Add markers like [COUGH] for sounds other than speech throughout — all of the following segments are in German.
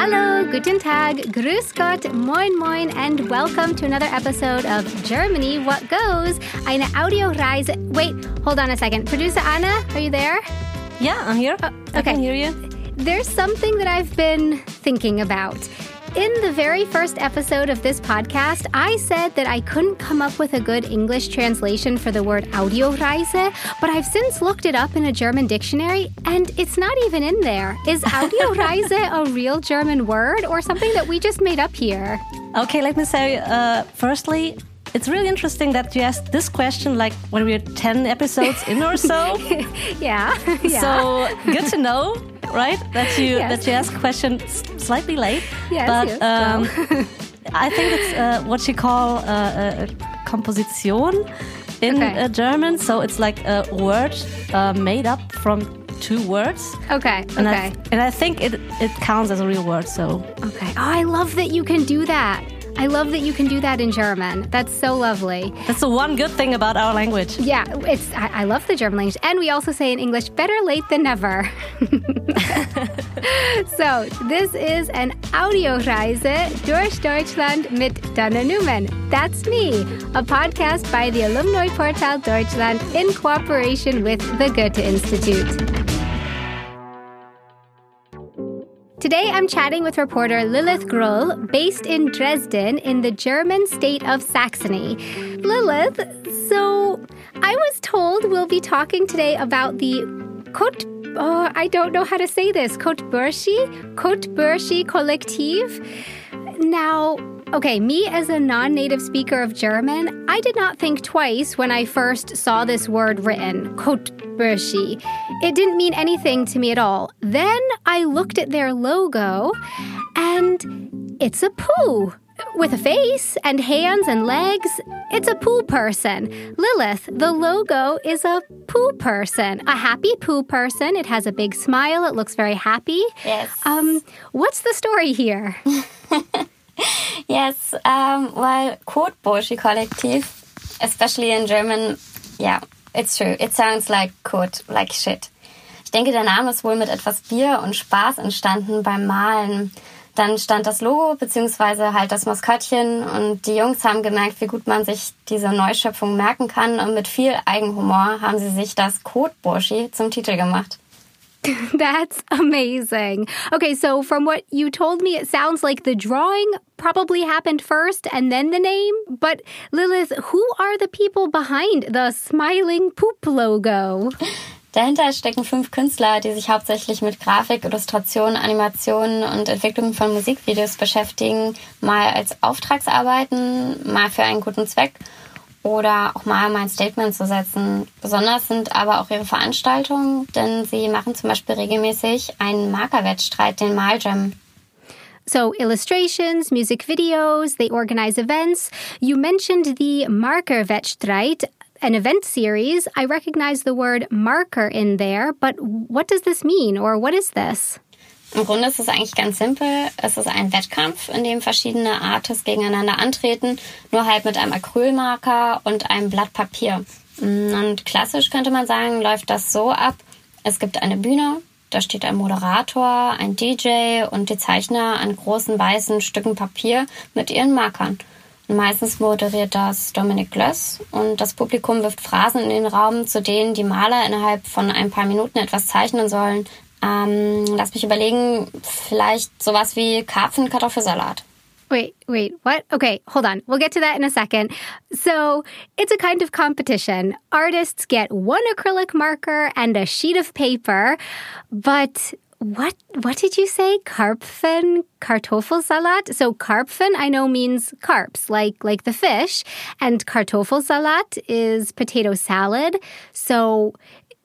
Hallo, guten Tag, grüß Gott, moin moin, and welcome to another episode of Germany What Goes, eine Audioreise. Wait, hold on a second. Producer Anna, are you there? Yeah, I'm here. Oh, I okay. can hear you. There's something that I've been thinking about. In the very first episode of this podcast, I said that I couldn't come up with a good English translation for the word Audioreise, but I've since looked it up in a German dictionary and it's not even in there. Is Audioreise [LAUGHS] a real German word or something that we just made up here? Okay, let me say, uh, firstly, it's really interesting that you asked this question like when we're 10 episodes in or so. [LAUGHS] Yeah. [LAUGHS] yeah. So good to know, right? That you Yes. that you ask questions slightly late. Yes, but yes, um, [LAUGHS] I think it's uh, what you call uh, uh, Komposition in Okay. uh, German. So it's like a word uh, made up from two words. okay. And Okay. I, and I think it, it counts as a real word. So Okay. Oh, I love that you can do that. I love that you can do that in German. That's so lovely. that's the one good thing about our language. Yeah, it's I, I love the German language, and we also say in English, "Better late than never." [LAUGHS] [LAUGHS] so this is an Audioreise durch Deutschland mit Dana Newman. That's me, a podcast by the Alumni Portal Deutschland in cooperation with the Goethe Institute. Today, I'm chatting with reporter Lilith Grull, based in Dresden in the German state of Saxony. Lilith, so I was told we'll be talking today about the Kot. Oh, I don't know how to say this. Kotburschi? Kotburschi Kollektiv? Now, okay, me as a non native speaker of German, I did not think twice when I first saw this word written, Kotburschi. It didn't mean anything to me at all. Then I looked at their logo, and it's a poo. With a face and hands and legs, it's a poo person. Lilith, the logo is a poo person, a happy poo person. It has a big smile. It looks very happy. Yes. Um, what's the story here? [LAUGHS] Yes, um, well, Kotburschi Kollektiv, especially in German, yeah, it's true. It sounds like Kot, like shit. Ich denke, der Name ist wohl mit etwas Bier und Spaß entstanden beim Malen. Dann stand das Logo beziehungsweise halt das Maskottchen und die Jungs haben gemerkt, wie gut man sich diese Neuschöpfung merken kann und mit viel Eigenhumor haben sie sich das Kotburschi zum Titel gemacht. [LAUGHS] That's amazing. Okay, so from what you told me, it sounds like the drawing probably happened first and then the name. But Lilith, who are the people behind the smiling poop logo? [LAUGHS] Dahinter stecken fünf Künstler, die sich hauptsächlich mit Grafik, Illustration, Animationen und Entwicklung von Musikvideos beschäftigen, mal als Auftragsarbeiten, mal für einen guten Zweck oder auch mal um ein Statement zu setzen. Besonders sind aber auch ihre Veranstaltungen, denn sie machen zum Beispiel regelmäßig einen Markerwettstreit, den Maljam. So, illustrations, music videos, they organize events. You mentioned the Marker Wettstreit, an event series. I recognize the word marker in there, but what does this mean or what is this? Im Grunde ist es eigentlich ganz simpel. Es ist ein Wettkampf, in dem verschiedene Artists gegeneinander antreten, nur halt mit einem Acrylmarker und einem Blatt Papier. Und klassisch könnte man sagen, läuft das so ab. Es gibt eine Bühne, da steht ein Moderator, ein DJ und die Zeichner an großen weißen Stücken Papier mit ihren Markern. Meistens moderiert das Dominik Glöss und das Publikum wirft Phrasen in den Raum, zu denen die Maler innerhalb von ein paar Minuten etwas zeichnen sollen. Ähm, lass mich überlegen, vielleicht sowas wie Karpfen, Kartoffelsalat. Wait, wait, what? Okay, hold on. We'll get to that in a second. So, it's a kind of competition. Artists get one acrylic marker and a sheet of paper, but what what did you say? Karpfen Kartoffelsalat? So Karpfen I know means carps, like like the fish, and Kartoffelsalat is potato salad. So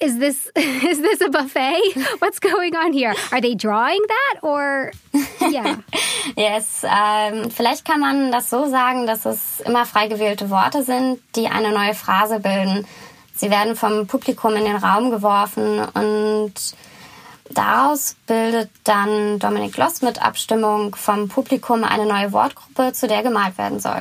is this [LAUGHS] is this a buffet? [LAUGHS] What's going on here? Are they drawing that or yeah. [LAUGHS] Yes, ähm, vielleicht kann man das so sagen, dass es immer frei gewählte Worte sind, die eine neue Phrase bilden. Sie werden vom Publikum in den Raum geworfen und daraus bildet dann Dominik Gloss mit Abstimmung vom Publikum eine neue Wortgruppe, zu der gemalt werden soll.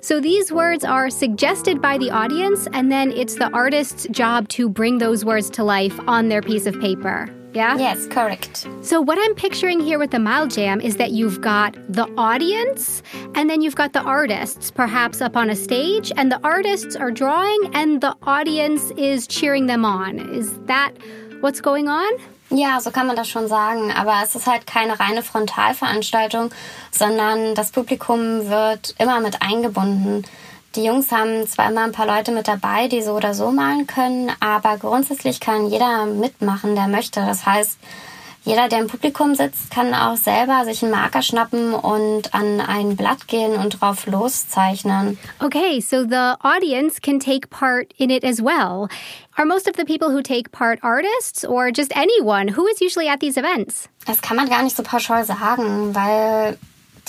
So these words are suggested by the audience, and then it's the artist's job to bring those words to life on their piece of paper. Yeah? Yes, correct. So, what I'm picturing here with the Maljam is that you've got the audience and then you've got the artists, perhaps up on a stage, and the artists are drawing and the audience is cheering them on. Is that what's going on? Ja, so kann man das schon sagen. Aber es ist halt keine reine Frontalveranstaltung, sondern das Publikum wird immer mit eingebunden. Die Jungs haben zwar immer ein paar Leute mit dabei, die so oder so malen können, aber grundsätzlich kann jeder mitmachen, der möchte. Das heißt, jeder, der im Publikum sitzt, kann auch selber sich einen Marker schnappen und an ein Blatt gehen und drauf loszeichnen. Okay, so the audience can take part in it as well. Are most of the people who take part artists or just anyone? Who is usually at these events? Das kann man gar nicht so pauschal sagen, weil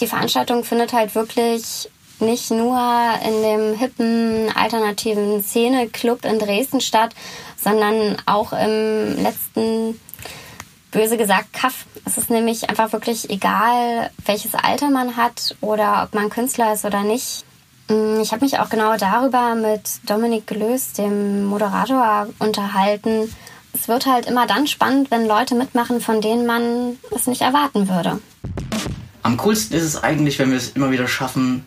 die Veranstaltung findet halt wirklich nicht nur in dem hippen alternativen Szene-Club in Dresden statt, sondern auch im letzten böse gesagt Kaff. Es ist nämlich einfach wirklich egal, welches Alter man hat oder ob man Künstler ist oder nicht. Mm, ich habe mich auch genau darüber mit Dominik Gelös, dem Moderator, unterhalten. Es wird halt immer dann spannend, wenn Leute mitmachen, von denen man es nicht erwarten würde. Am coolsten ist es eigentlich, wenn wir es immer wieder schaffen,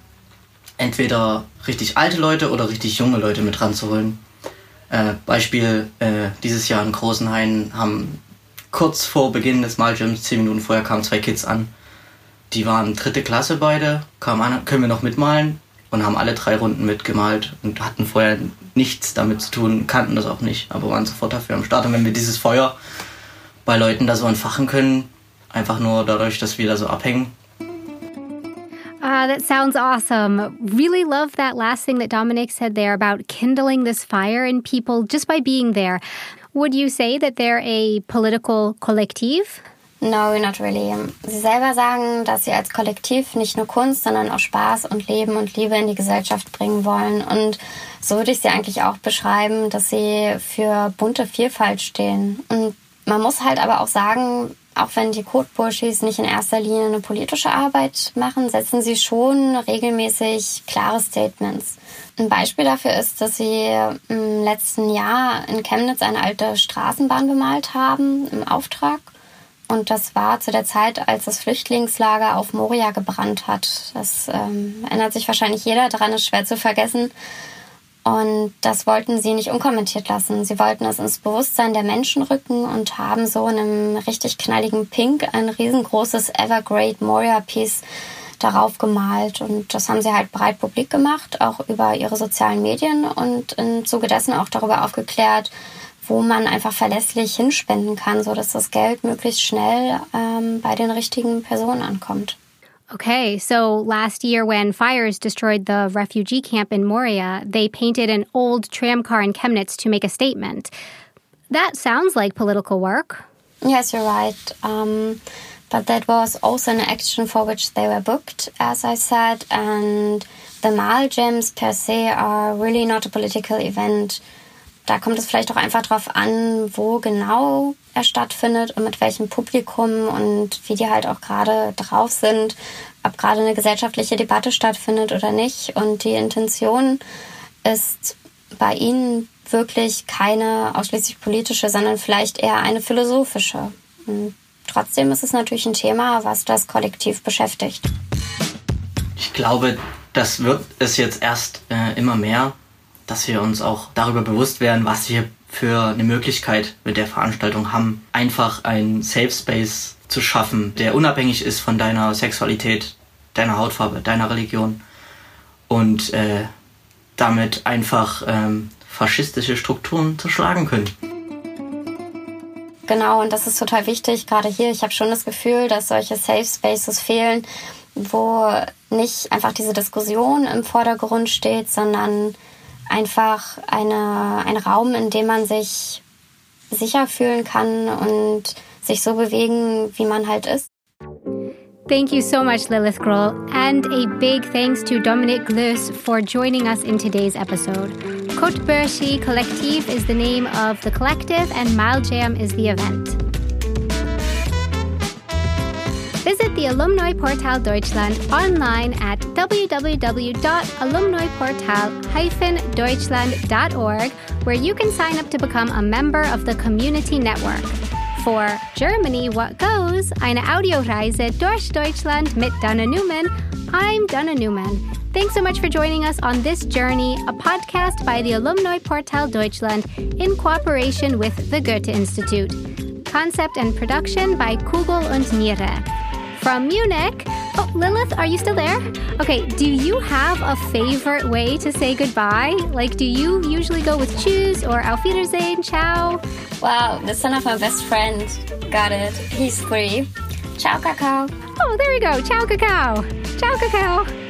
entweder richtig alte Leute oder richtig junge Leute mit ranzuholen. Äh, Beispiel, äh, dieses Jahr in Großenhain haben kurz vor Beginn des Malgyms, zehn Minuten vorher, kamen zwei Kids an. Die waren dritte Klasse beide, kamen an, können wir noch mitmalen und haben alle drei Runden mitgemalt und hatten vorher nichts damit zu tun, kannten das auch nicht, aber waren sofort dafür am Start. Und wenn wir dieses Feuer bei Leuten da so entfachen können, einfach nur dadurch, dass wir da so abhängen, Uh, that sounds awesome. Really love that last thing that Dominic said there about kindling this fire in people just by being there. Would you say that they're a political collective? No, not really. Sie selber sagen, dass sie als Kollektiv nicht nur Kunst, sondern auch Spaß und Leben und Liebe in die Gesellschaft bringen wollen. Und so würde ich sie eigentlich auch beschreiben, dass sie für bunte Vielfalt stehen. Und man muss halt aber auch sagen, auch wenn die Kotburschis nicht in erster Linie eine politische Arbeit machen, setzen sie schon regelmäßig klare Statements. Ein Beispiel dafür ist, dass sie im letzten Jahr in Chemnitz eine alte Straßenbahn bemalt haben im Auftrag. Und das war zu der Zeit, als das Flüchtlingslager auf Moria gebrannt hat. Das ähm, erinnert sich wahrscheinlich jeder daran, ist schwer zu vergessen. Und das wollten sie nicht unkommentiert lassen. Sie wollten es ins Bewusstsein der Menschen rücken und haben so in einem richtig knalligen Pink ein riesengroßes Evergrade Moria Piece darauf gemalt. Und das haben sie halt breit publik gemacht, auch über ihre sozialen Medien und im Zuge dessen auch darüber aufgeklärt, wo man einfach verlässlich hinspenden kann, so dass das Geld möglichst schnell ähm, bei den richtigen Personen ankommt. Okay, so last year when fires destroyed the refugee camp in Moria, they painted an old tram car in Chemnitz to make a statement. That sounds like political work. Yes, you're right. Um, but that was also an action for which they were booked, as I said, and the Mal Gems per se are really not a political event. Da kommt es vielleicht auch einfach drauf an, wo genau er stattfindet und mit welchem Publikum und wie die halt auch gerade drauf sind, ob gerade eine gesellschaftliche Debatte stattfindet oder nicht. Und die Intention ist bei ihnen wirklich keine ausschließlich politische, sondern vielleicht eher eine philosophische. Und trotzdem ist es natürlich ein Thema, was das Kollektiv beschäftigt. Ich glaube, das wird es jetzt erst äh, immer mehr, dass wir uns auch darüber bewusst werden, was wir für eine Möglichkeit mit der Veranstaltung haben, einfach ein Safe Space zu schaffen, der unabhängig ist von deiner Sexualität, deiner Hautfarbe, deiner Religion und äh, damit einfach ähm, faschistische Strukturen zerschlagen können. Genau, und das ist total wichtig, gerade hier. Ich habe schon das Gefühl, dass solche Safe Spaces fehlen, wo nicht einfach diese Diskussion im Vordergrund steht, sondern einfach eine, ein Raum, in dem man sich sicher fühlen kann und sich so bewegen, wie man halt ist. Thank you so much, Lilith Grohl, and a big thanks to Dominic Glös for joining us in today's episode. Kotbershi Collective is the name of the collective, and Maljam is the event. Visit the Alumni Portal Deutschland online at www.alumniportal-deutschland.org, where you can sign up to become a member of the community network. For Germany, what goes? Eine Audioreise durch Deutschland mit Dana Newman. I'm Dana Newman. Thanks so much for joining us on this journey, a podcast by the Alumni Portal Deutschland in cooperation with the Goethe Institute. Concept and production by Kugel und Niere. From Munich, oh, Lilith, are you still there? Okay, do you have a favorite way to say goodbye? Like, do you usually go with tschüss or auf Wiedersehen, ciao? Wow, the son of my best friend. Got it. He's three. Ciao, Kakao. Oh, there we go. Ciao, cacao. Ciao, cacao.